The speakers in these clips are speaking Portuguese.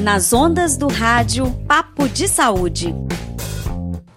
nas ondas do rádio Papo de Saúde.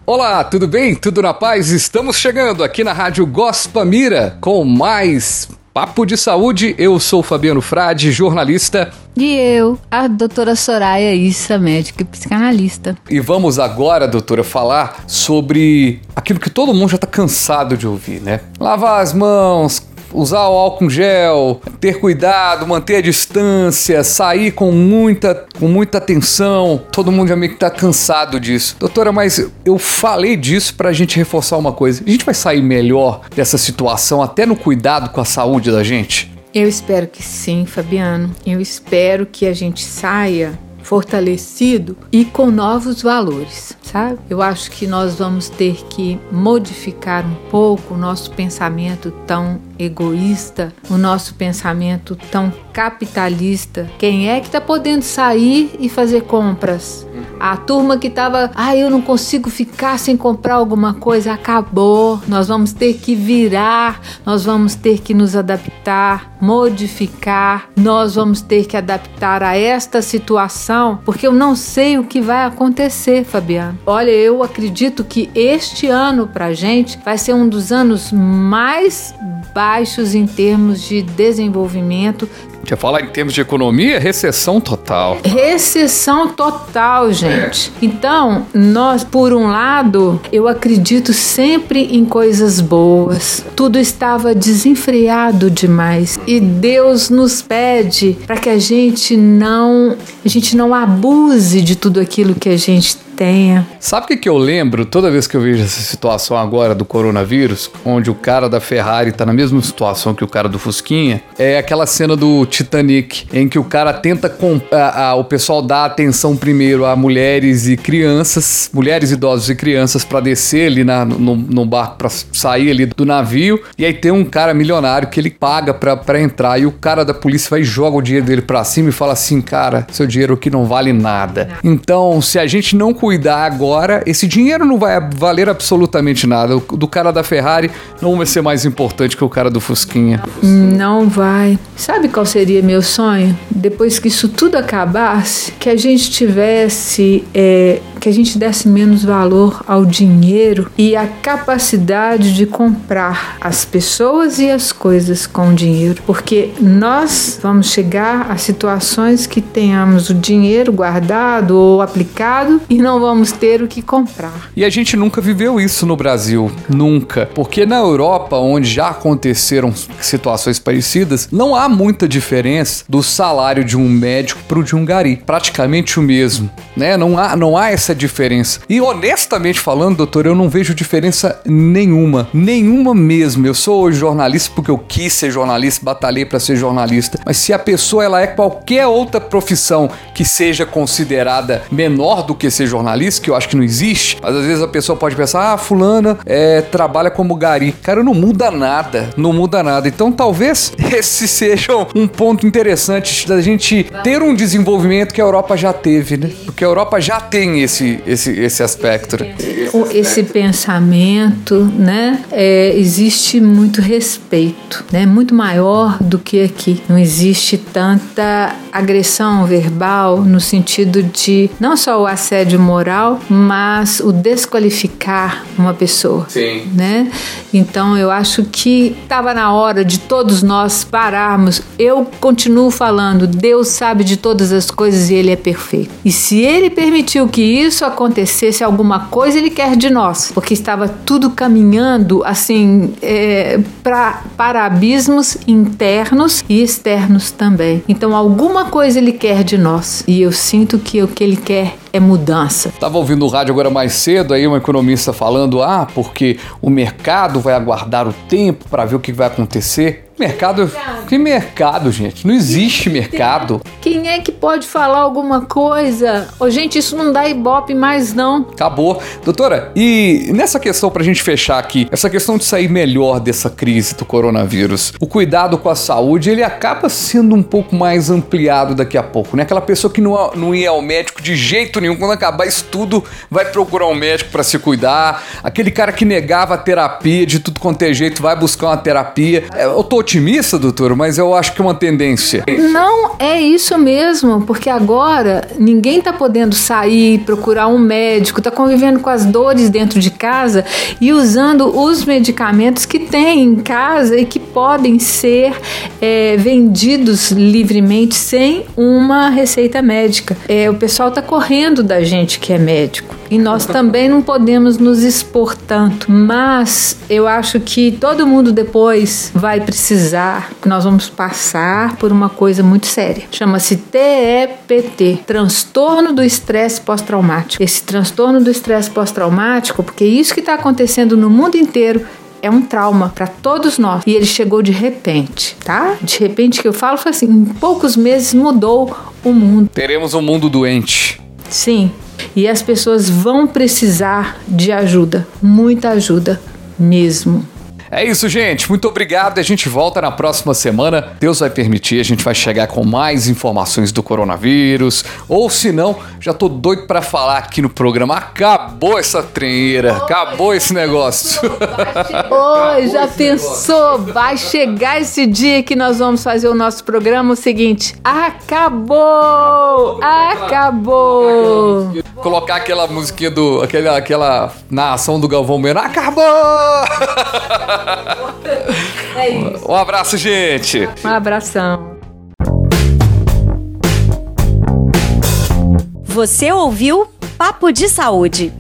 Olá, tudo bem? Tudo na paz? Estamos chegando aqui na Rádio Gospamira com mais Papo de Saúde. Eu sou Fabiano Frade, jornalista. E eu, a doutora Soraya Issa, médica e psicanalista. E vamos agora, doutora, falar sobre aquilo que todo mundo já está cansado de ouvir, né? Lavar as mãos, usar o álcool gel, ter cuidado, manter a distância, sair com muita, com muita atenção. Todo mundo já meio que tá cansado disso. Doutora, mas eu falei disso pra gente reforçar uma coisa. A gente vai sair melhor dessa situação, até no cuidado com a saúde da gente? Eu espero que sim, Fabiano. Eu espero que a gente saia fortalecido e com novos valores, sabe? Eu acho que nós vamos ter que modificar um pouco o nosso pensamento tão egoísta, o nosso pensamento tão capitalista. Quem é que está podendo sair e fazer compras? A turma que estava, ah, eu não consigo ficar sem comprar alguma coisa, acabou. Nós vamos ter que virar, nós vamos ter que nos adaptar, modificar, nós vamos ter que adaptar a esta situação, porque eu não sei o que vai acontecer, Fabiano. Olha, eu acredito que este ano pra gente vai ser um dos anos mais baixos em termos de desenvolvimento já falar em termos de economia, recessão total. Recessão total, gente. É. Então, nós, por um lado, eu acredito sempre em coisas boas. Tudo estava desenfreado demais e Deus nos pede para que a gente não, a gente não abuse de tudo aquilo que a gente tenha. Sabe o que, que eu lembro toda vez que eu vejo essa situação agora do coronavírus, onde o cara da Ferrari tá na mesma situação que o cara do Fusquinha? É aquela cena do Titanic, em que o cara tenta. A, a, o pessoal dá atenção primeiro a mulheres e crianças, mulheres, idosos e crianças, para descer ali na, no, no barco, pra sair ali do navio. E aí tem um cara milionário que ele paga pra, entrar. E o cara da polícia vai e joga o dinheiro dele pra cima e fala assim: cara, seu dinheiro aqui não vale nada. Então, se a gente não cuidar agora, esse dinheiro não vai valer absolutamente nada. O do cara da Ferrari não vai ser mais importante que o cara do Fusquinha. Não vai. Sabe qual seria meu sonho? Depois que isso tudo acabasse, que a gente tivesse, é, que a gente desse menos valor ao dinheiro e a capacidade de comprar as pessoas e as coisas com dinheiro. Porque nós vamos chegar a situações que tenhamos o dinheiro guardado ou aplicado e não não vamos ter o que comprar. E a gente nunca viveu isso no Brasil, nunca. Porque na Europa, onde já aconteceram situações parecidas, não há muita diferença do salário de um médico para o de um gari. Praticamente o mesmo, né? Não há, não há essa diferença. E honestamente falando, doutor, eu não vejo diferença nenhuma. Nenhuma mesmo. Eu sou jornalista porque eu quis ser jornalista, batalhei para ser jornalista. Mas se a pessoa ela é qualquer outra profissão que seja considerada menor do que ser jornalista, jornalista, que eu acho que não existe, mas às vezes a pessoa pode pensar, ah, fulana é, trabalha como gari. Cara, não muda nada, não muda nada. Então talvez esse seja um ponto interessante da gente ter um desenvolvimento que a Europa já teve, né? Porque a Europa já tem esse, esse, esse aspecto. Né? Esse pensamento, né? É, existe muito respeito, né? Muito maior do que aqui. Não existe tanta agressão verbal no sentido de não só o assédio moral, mas o desqualificar uma pessoa. Sim. Né? Então eu acho que estava na hora de todos nós pararmos. Eu continuo falando, Deus sabe de todas as coisas e Ele é perfeito. E se Ele permitiu que isso acontecesse, alguma coisa Ele quer de nós, porque estava tudo caminhando assim é, pra, para abismos internos e externos também. Então alguma coisa Ele quer de nós e eu sinto que o que Ele quer é mudança. Tava ouvindo o rádio agora mais cedo, aí um economista falando, ah, porque o mercado vai aguardar o tempo para ver o que vai acontecer. Mercado. Que mercado, gente? Não existe mercado. Quem é que pode falar alguma coisa? Ô, gente, isso não dá ibope mais, não. Acabou. Doutora, e nessa questão, pra gente fechar aqui, essa questão de sair melhor dessa crise do coronavírus, o cuidado com a saúde, ele acaba sendo um pouco mais ampliado daqui a pouco, né? Aquela pessoa que não, não ia ao médico de jeito nenhum, quando acabar isso tudo, vai procurar um médico para se cuidar. Aquele cara que negava a terapia de tudo quanto é jeito, vai buscar uma terapia. É, eu tô otimista, doutor, mas eu acho que é uma tendência. Não é isso mesmo, porque agora ninguém está podendo sair, procurar um médico, está convivendo com as dores dentro de casa e usando os medicamentos que tem em casa e que podem ser é, vendidos livremente sem uma receita médica. É, o pessoal está correndo da gente que é médico e nós também não podemos nos expor tanto, mas eu acho que todo mundo depois vai precisar, nós vamos passar por uma coisa muito séria. Chama-se TEPT, transtorno do estresse pós-traumático. Esse transtorno do estresse pós-traumático, porque isso que está acontecendo no mundo inteiro é um trauma para todos nós. E ele chegou de repente, tá? De repente que eu falo foi assim, em poucos meses mudou o mundo. Teremos um mundo doente. Sim. E as pessoas vão precisar de ajuda, muita ajuda mesmo. É isso, gente. Muito obrigado. A gente volta na próxima semana. Deus vai permitir, a gente vai chegar com mais informações do coronavírus. Ou se não, já tô doido para falar aqui no programa. Acabou essa treira, acabou esse negócio. Oi, já pensou? Vai chegar esse dia que nós vamos fazer o nosso programa o seguinte: acabou! Acabou! Colocar aquela musiquinha do aquela aquela narração do Galvão Bueno. Acabou! É isso. Um abraço, gente. Um abração. Você ouviu Papo de Saúde.